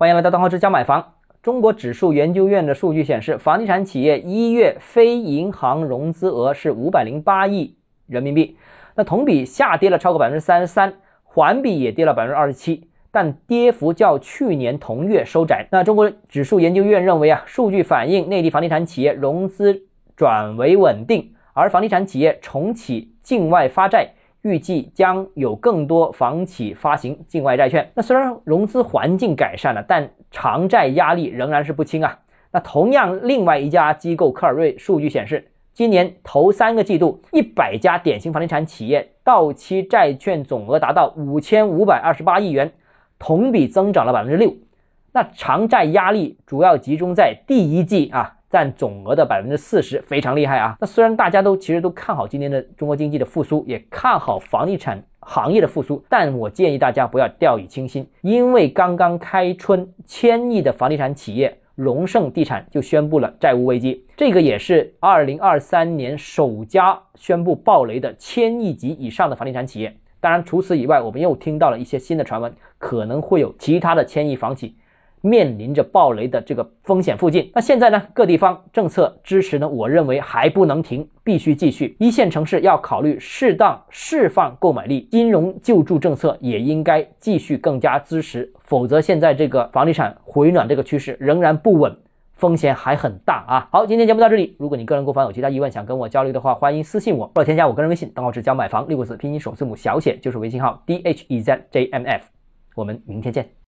欢迎来到东浩之家买房。中国指数研究院的数据显示，房地产企业一月非银行融资额是五百零八亿人民币，那同比下跌了超过百分之三十三，环比也跌了百分之二十七，但跌幅较去年同月收窄。那中国指数研究院认为啊，数据反映内地房地产企业融资转为稳定，而房地产企业重启境外发债。预计将有更多房企发行境外债券。那虽然融资环境改善了，但偿债压力仍然是不轻啊。那同样，另外一家机构科尔瑞数据显示，今年头三个季度，一百家典型房地产企业到期债券总额达到五千五百二十八亿元，同比增长了百分之六。那偿债压力主要集中在第一季啊。占总额的百分之四十，非常厉害啊！那虽然大家都其实都看好今年的中国经济的复苏，也看好房地产行业的复苏，但我建议大家不要掉以轻心，因为刚刚开春，千亿的房地产企业荣盛地产就宣布了债务危机，这个也是二零二三年首家宣布暴雷的千亿级以上的房地产企业。当然，除此以外，我们又听到了一些新的传闻，可能会有其他的千亿房企。面临着暴雷的这个风险附近，那现在呢？各地方政策支持呢？我认为还不能停，必须继续。一线城市要考虑适当释放购买力，金融救助政策也应该继续更加支持，否则现在这个房地产回暖这个趋势仍然不稳，风险还很大啊！好，今天节目到这里。如果你个人购房有其他疑问，想跟我交流的话，欢迎私信我或者添加我个人微信，账号是教买房六个字拼音首字母小写就是微信号 d h e z j m f。我们明天见。